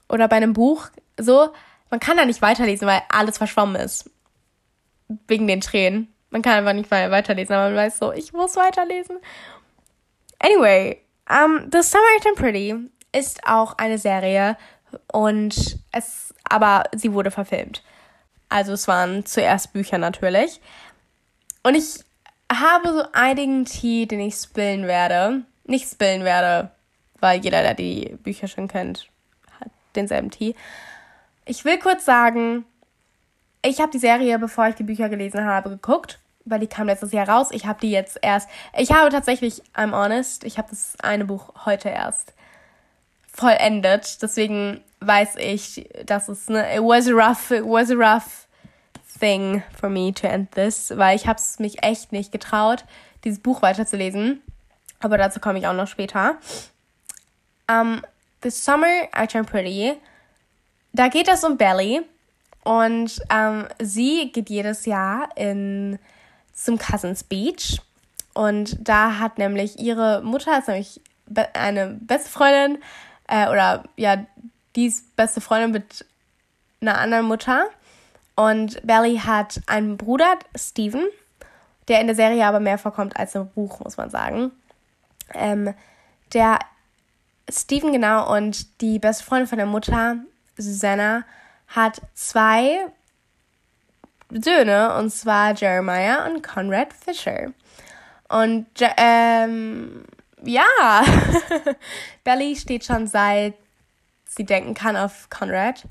oder bei einem Buch, so, man kann da nicht weiterlesen, weil alles verschwommen ist. Wegen den Tränen. Man kann einfach nicht weiterlesen, aber man weiß so, ich muss weiterlesen. Anyway, um, The Samaritan Pretty ist auch eine Serie und es, aber sie wurde verfilmt. Also es waren zuerst Bücher natürlich. Und ich habe so einigen Tee, den ich spillen werde. Nicht spillen werde, weil jeder, der die Bücher schon kennt, hat denselben Tee. Ich will kurz sagen, ich habe die Serie, bevor ich die Bücher gelesen habe, geguckt. weil die kam letztes Jahr raus. Ich habe die jetzt erst, ich habe tatsächlich, I'm honest, ich habe das eine Buch heute erst vollendet. Deswegen weiß ich, dass es ne, it was a rough, it was a rough thing for me to end this, weil ich habe es mich echt nicht getraut, dieses Buch weiterzulesen. Aber dazu komme ich auch noch später. Um, This Summer I Turned Pretty. Da geht es um Belly und ähm, sie geht jedes Jahr in, zum Cousins Beach und da hat nämlich ihre Mutter, ist nämlich eine beste Freundin äh, oder ja, die ist beste Freundin mit einer anderen Mutter und Belly hat einen Bruder, Steven, der in der Serie aber mehr vorkommt als im Buch, muss man sagen. Ähm, der Steven, genau, und die beste Freundin von der Mutter, Susanna, hat zwei Söhne, und zwar Jeremiah und Conrad Fisher. Und ähm, ja, Belly steht schon seit sie denken kann auf Conrad.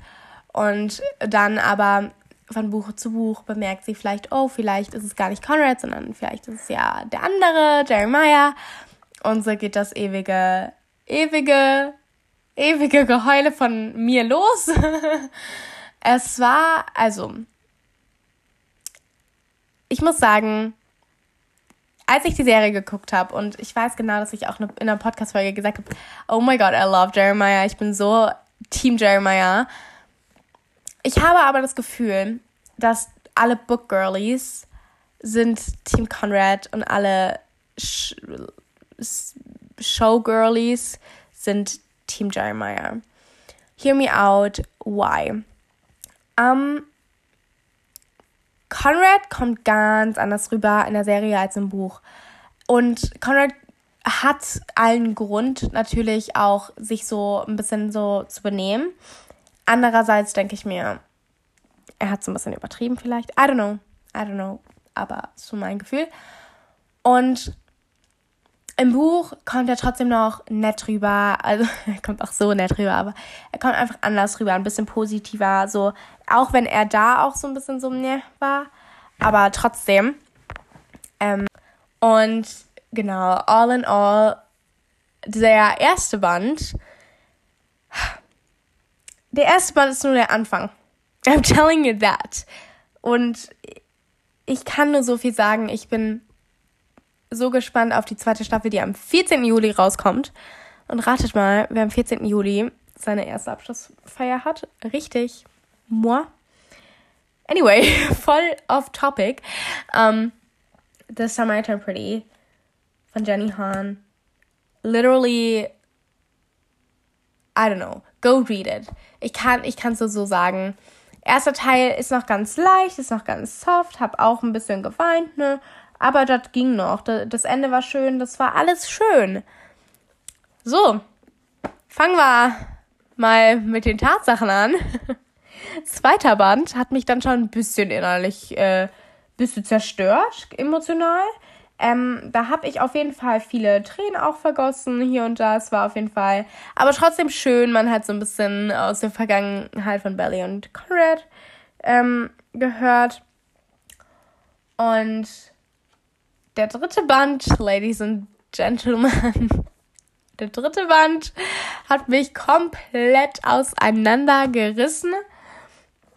Und dann aber von Buch zu Buch bemerkt sie vielleicht, oh, vielleicht ist es gar nicht Conrad, sondern vielleicht ist es ja der andere, Jeremiah. Und so geht das ewige, ewige, ewige Geheule von mir los. es war, also, ich muss sagen, als ich die Serie geguckt habe und ich weiß genau, dass ich auch in einer Podcast-Folge gesagt habe, oh my God, I love Jeremiah, ich bin so Team Jeremiah. Ich habe aber das Gefühl, dass alle Book Girlies sind Team Conrad und alle Sh Showgirlies sind Team Jeremiah. Hear me out, why? Um, Conrad kommt ganz anders rüber in der Serie als im Buch. Und Conrad hat allen Grund, natürlich auch sich so ein bisschen so zu benehmen. Andererseits denke ich mir, er hat so ein bisschen übertrieben vielleicht. I don't know. I don't know. Aber so mein Gefühl. Und im Buch kommt er trotzdem noch nett rüber. Also, er kommt auch so nett rüber, aber er kommt einfach anders rüber, ein bisschen positiver. So, auch wenn er da auch so ein bisschen so, ne, war. Aber trotzdem. Ähm, und genau, all in all, der erste Band. Der erste Band ist nur der Anfang. I'm telling you that. Und ich kann nur so viel sagen. Ich bin so gespannt auf die zweite Staffel, die am 14. Juli rauskommt. Und ratet mal, wer am 14. Juli seine erste Abschlussfeier hat. Richtig. Moi. Anyway, voll off topic. Um, The Summer I Turned Pretty von Jenny Han. Literally, I don't know. Go read it. Ich kann ich kann es so sagen. Erster Teil ist noch ganz leicht, ist noch ganz soft, hab auch ein bisschen geweint, ne? Aber das ging noch. Das Ende war schön, das war alles schön. So, fangen wir mal mit den Tatsachen an. Zweiter Band hat mich dann schon ein bisschen innerlich äh, bisschen zerstört, emotional. Ähm, da habe ich auf jeden Fall viele Tränen auch vergossen, hier und da. Es war auf jeden Fall, aber trotzdem schön. Man hat so ein bisschen aus der Vergangenheit von Belly und Conrad ähm, gehört. Und der dritte Band, Ladies and Gentlemen, der dritte Band hat mich komplett auseinandergerissen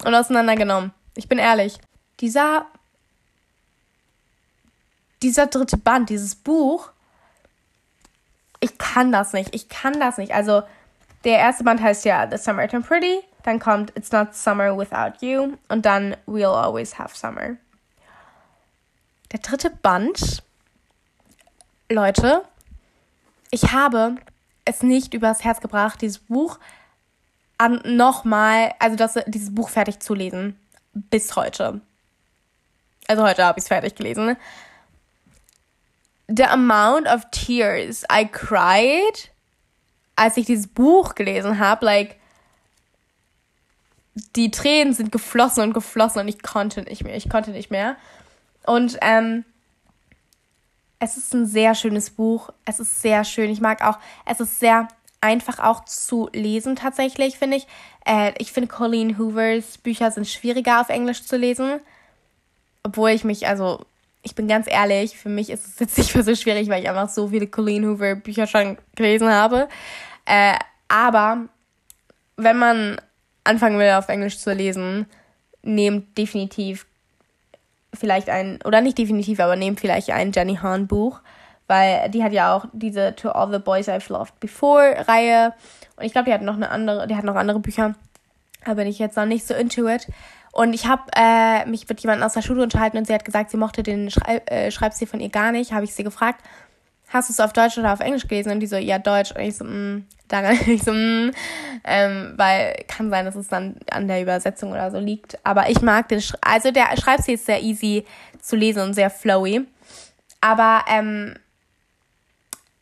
und auseinandergenommen. Ich bin ehrlich. Dieser dieser dritte Band, dieses Buch, ich kann das nicht. Ich kann das nicht. Also, der erste Band heißt ja The Summer Turned Pretty, dann kommt It's Not Summer Without You und dann We'll Always Have Summer. Der dritte Band, Leute, ich habe es nicht übers Herz gebracht, dieses Buch nochmal, also das, dieses Buch fertig zu lesen. Bis heute. Also heute habe ich es fertig gelesen the amount of tears I cried, als ich dieses Buch gelesen habe, like, die Tränen sind geflossen und geflossen und ich konnte nicht mehr. Ich konnte nicht mehr. Und ähm, es ist ein sehr schönes Buch. Es ist sehr schön. Ich mag auch, es ist sehr einfach auch zu lesen tatsächlich, finde ich. Äh, ich finde Colleen Hoovers Bücher sind schwieriger auf Englisch zu lesen. Obwohl ich mich, also ich bin ganz ehrlich, für mich ist es jetzt nicht mehr so schwierig, weil ich einfach so viele Colleen Hoover Bücher schon gelesen habe. Äh, aber wenn man anfangen will, auf Englisch zu lesen, nehmt definitiv vielleicht ein, oder nicht definitiv, aber nehmt vielleicht ein Jenny Hahn Buch, weil die hat ja auch diese To All the Boys I've Loved Before Reihe und ich glaube, die hat noch eine andere, die hat noch andere Bücher, da bin ich jetzt noch nicht so into it. Und ich habe äh, mich mit jemandem aus der Schule unterhalten und sie hat gesagt, sie mochte den Schrei äh, Schreibstil von ihr gar nicht. Habe ich sie gefragt, hast du es auf Deutsch oder auf Englisch gelesen? Und die so, ja, Deutsch. Und ich so, mm, daran, ich so, mm, ähm, weil kann sein, dass es dann an der Übersetzung oder so liegt. Aber ich mag den, Sch also der Schreibstil ist sehr easy zu lesen und sehr flowy. Aber ähm,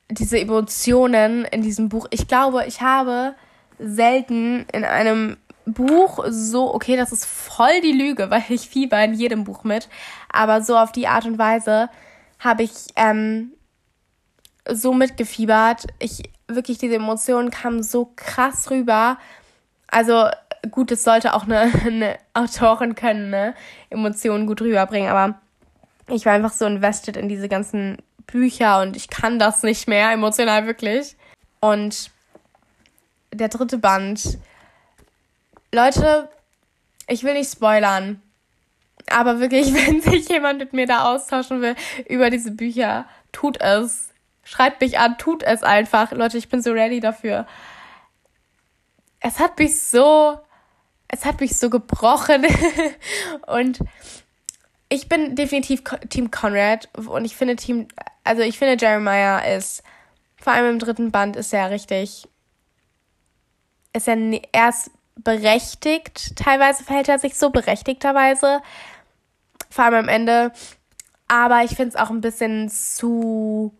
diese Emotionen in diesem Buch, ich glaube, ich habe selten in einem Buch so, okay, das ist voll die Lüge, weil ich fieber in jedem Buch mit, aber so auf die Art und Weise habe ich ähm, so mitgefiebert. Ich wirklich, diese Emotionen kamen so krass rüber. Also gut, es sollte auch eine, eine Autorin können, ne? Emotionen gut rüberbringen, aber ich war einfach so invested in diese ganzen Bücher und ich kann das nicht mehr, emotional wirklich. Und der dritte Band Leute, ich will nicht spoilern, aber wirklich, wenn sich jemand mit mir da austauschen will über diese Bücher, tut es. Schreibt mich an, tut es einfach. Leute, ich bin so ready dafür. Es hat mich so, es hat mich so gebrochen. und ich bin definitiv Team Conrad und ich finde Team, also ich finde Jeremiah ist, vor allem im dritten Band ist er richtig, ist er, er ist berechtigt. Teilweise verhält er sich so berechtigterweise. Vor allem am Ende. Aber ich finde es auch ein bisschen zu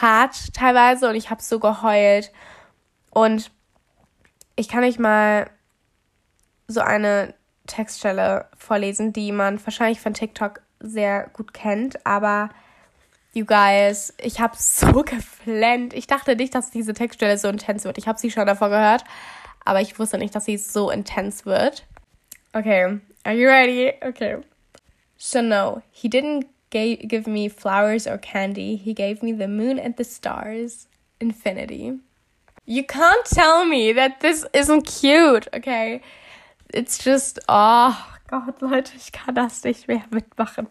hart teilweise und ich habe so geheult. Und ich kann euch mal so eine Textstelle vorlesen, die man wahrscheinlich von TikTok sehr gut kennt, aber you guys, ich habe so geflennt. Ich dachte nicht, dass diese Textstelle so intens wird. Ich habe sie schon davor gehört, aber ich wusste nicht, dass sie so intens wird. Okay, are you ready? Okay. So no, he didn't give me flowers or candy. He gave me the moon and the stars. Infinity. You can't tell me that this isn't cute, okay? It's just, oh Gott, Leute, ich kann das nicht mehr mitmachen.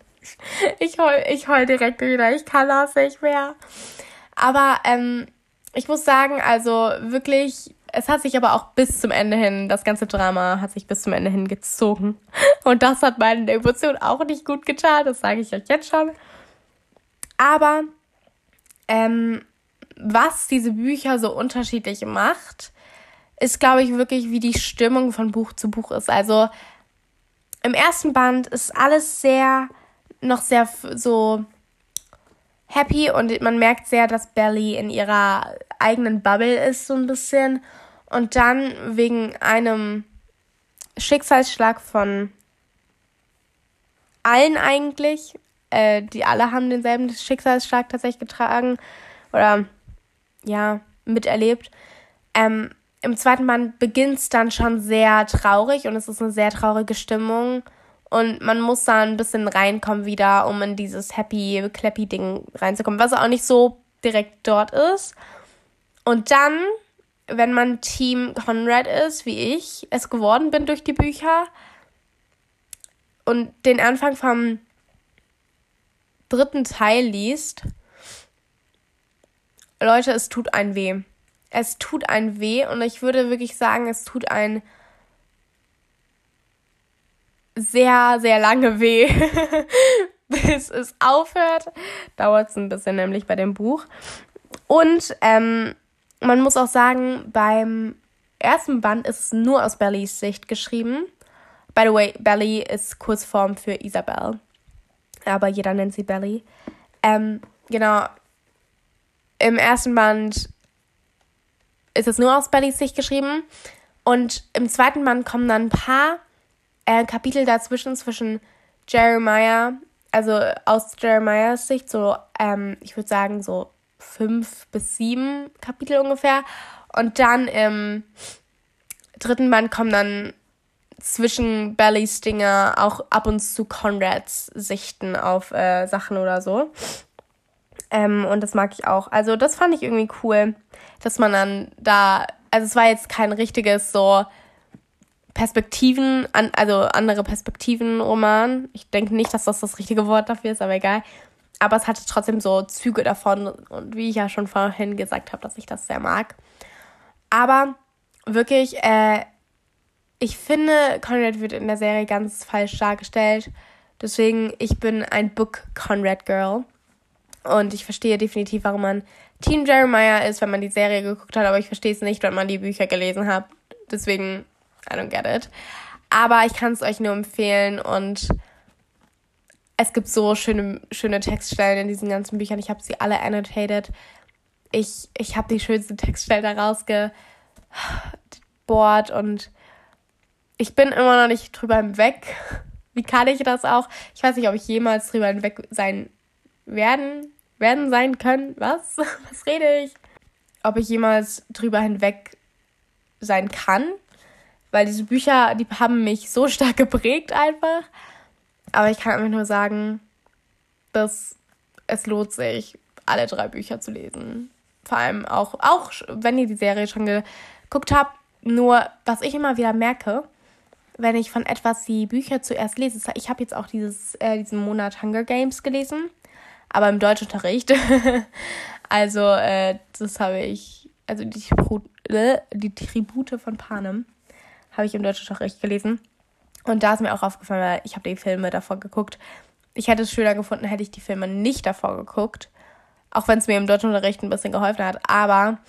Ich heul, ich heul direkt wieder, ich kann das nicht mehr. Aber ähm, ich muss sagen, also wirklich, es hat sich aber auch bis zum Ende hin, das ganze Drama hat sich bis zum Ende hin gezogen. Und das hat meinen Emotionen auch nicht gut getan, das sage ich euch jetzt schon. Aber ähm, was diese Bücher so unterschiedlich macht, ist, glaube ich, wirklich, wie die Stimmung von Buch zu Buch ist. Also im ersten Band ist alles sehr, noch sehr so happy und man merkt sehr, dass Belly in ihrer eigenen Bubble ist, so ein bisschen. Und dann wegen einem Schicksalsschlag von allen eigentlich, äh, die alle haben denselben Schicksalsschlag tatsächlich getragen oder ja, miterlebt. Ähm, Im zweiten Band beginnt es dann schon sehr traurig und es ist eine sehr traurige Stimmung. Und man muss da ein bisschen reinkommen wieder, um in dieses happy, clappy Ding reinzukommen, was auch nicht so direkt dort ist. Und dann wenn man Team Conrad ist, wie ich es geworden bin durch die Bücher und den Anfang vom dritten Teil liest, Leute, es tut ein weh. Es tut ein weh und ich würde wirklich sagen, es tut ein sehr, sehr lange weh, bis es aufhört. Dauert es ein bisschen nämlich bei dem Buch. Und ähm, man muss auch sagen, beim ersten Band ist es nur aus Bellys Sicht geschrieben. By the way, Belly ist Kurzform für Isabel. Aber jeder nennt sie Belly. Ähm, genau. Im ersten Band ist es nur aus Bellys Sicht geschrieben. Und im zweiten Band kommen dann ein paar äh, Kapitel dazwischen, zwischen Jeremiah, also aus Jeremiahs Sicht, so, ähm, ich würde sagen, so fünf bis sieben Kapitel ungefähr. Und dann im dritten Band kommen dann zwischen Belly Stinger auch ab und zu Conrads Sichten auf äh, Sachen oder so. Ähm, und das mag ich auch. Also das fand ich irgendwie cool, dass man dann da, also es war jetzt kein richtiges so Perspektiven, an, also andere Perspektiven-Roman. Ich denke nicht, dass das das richtige Wort dafür ist, aber egal. Aber es hatte trotzdem so Züge davon und wie ich ja schon vorhin gesagt habe, dass ich das sehr mag. Aber wirklich, äh, ich finde, Conrad wird in der Serie ganz falsch dargestellt. Deswegen, ich bin ein Book Conrad Girl. Und ich verstehe definitiv, warum man Team Jeremiah ist, wenn man die Serie geguckt hat, aber ich verstehe es nicht, wenn man die Bücher gelesen hat. Deswegen I don't get it. Aber ich kann es euch nur empfehlen und es gibt so schöne, schöne Textstellen in diesen ganzen Büchern. Ich habe sie alle annotated. Ich, ich habe die schönsten Textstellen da rausgebohrt und ich bin immer noch nicht drüber hinweg. Wie kann ich das auch? Ich weiß nicht, ob ich jemals drüber hinweg sein werden, werden sein können. Was? Was rede ich? Ob ich jemals drüber hinweg sein kann weil diese Bücher, die haben mich so stark geprägt einfach. Aber ich kann einfach nur sagen, dass es lohnt sich, alle drei Bücher zu lesen. Vor allem auch, auch wenn ihr die Serie schon geguckt habt. Nur, was ich immer wieder merke, wenn ich von etwas die Bücher zuerst lese, ich habe jetzt auch dieses, äh, diesen Monat Hunger Games gelesen, aber im Deutschunterricht. also, äh, das habe ich, also die, die Tribute von Panem habe ich im Deutschunterricht gelesen. Und da ist mir auch aufgefallen, weil ich habe die Filme davor geguckt. Ich hätte es schöner gefunden, hätte ich die Filme nicht davor geguckt. Auch wenn es mir im Deutschunterricht ein bisschen geholfen hat. Aber,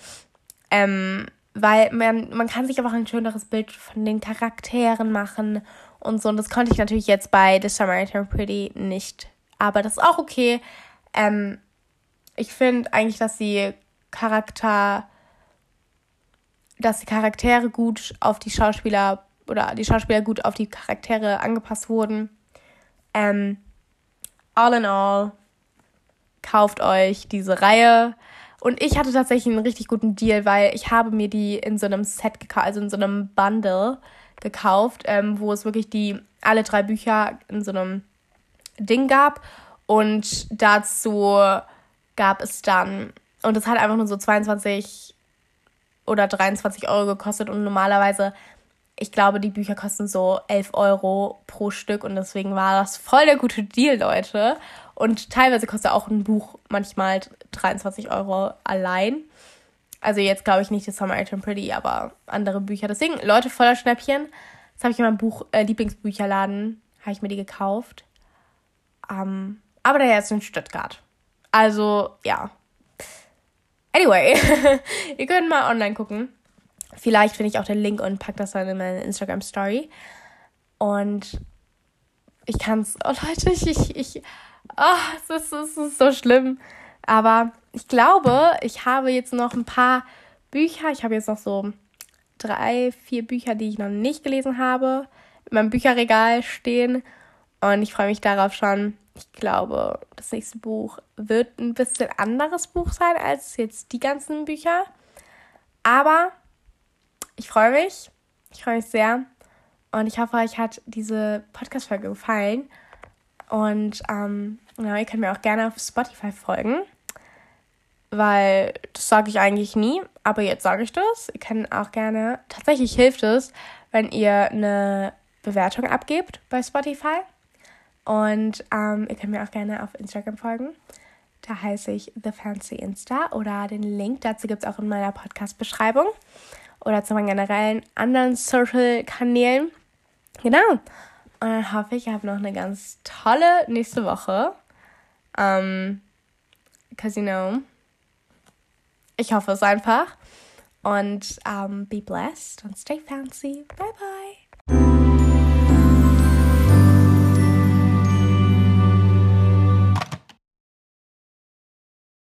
ähm, weil man, man kann sich einfach ein schöneres Bild von den Charakteren machen und so. Und das konnte ich natürlich jetzt bei The Samaritan Pretty nicht. Aber das ist auch okay. Ähm, ich finde eigentlich, dass die Charakter dass die Charaktere gut auf die Schauspieler oder die Schauspieler gut auf die Charaktere angepasst wurden. Ähm, all in all, kauft euch diese Reihe. Und ich hatte tatsächlich einen richtig guten Deal, weil ich habe mir die in so einem Set gekauft, also in so einem Bundle gekauft, ähm, wo es wirklich die alle drei Bücher in so einem Ding gab. Und dazu gab es dann, und das hat einfach nur so 22 oder 23 Euro gekostet und normalerweise, ich glaube, die Bücher kosten so 11 Euro pro Stück und deswegen war das voll der gute Deal, Leute. Und teilweise kostet auch ein Buch manchmal 23 Euro allein. Also jetzt glaube ich nicht das Summer Item Pretty, aber andere Bücher. Deswegen, Leute, voller Schnäppchen. Das habe ich in meinem Buch, äh, Lieblingsbücherladen, habe ich mir die gekauft. Ähm, aber der ist in Stuttgart. Also, ja, Anyway, ihr könnt mal online gucken. Vielleicht finde ich auch den Link und packe das dann in meine Instagram Story. Und ich kann es, oh Leute, ich, ich, ich oh, es ist, es ist so schlimm. Aber ich glaube, ich habe jetzt noch ein paar Bücher. Ich habe jetzt noch so drei, vier Bücher, die ich noch nicht gelesen habe, in meinem Bücherregal stehen. Und ich freue mich darauf schon, ich glaube, das nächste Buch wird ein bisschen anderes Buch sein als jetzt die ganzen Bücher. Aber ich freue mich. Ich freue mich sehr. Und ich hoffe, euch hat diese Podcast-Folge gefallen. Und ähm, ja, ihr könnt mir auch gerne auf Spotify folgen. Weil das sage ich eigentlich nie, aber jetzt sage ich das. Ihr könnt auch gerne, tatsächlich hilft es, wenn ihr eine Bewertung abgebt bei Spotify. Und ähm, ihr könnt mir auch gerne auf Instagram folgen. Da heiße ich The Fancy Insta oder den Link dazu gibt es auch in meiner Podcast-Beschreibung oder zu meinen generellen anderen Social-Kanälen. Genau. Und dann hoffe ich, ihr habt noch eine ganz tolle nächste Woche. Um, because you know, ich hoffe es einfach. Und um, be blessed and stay fancy. Bye bye.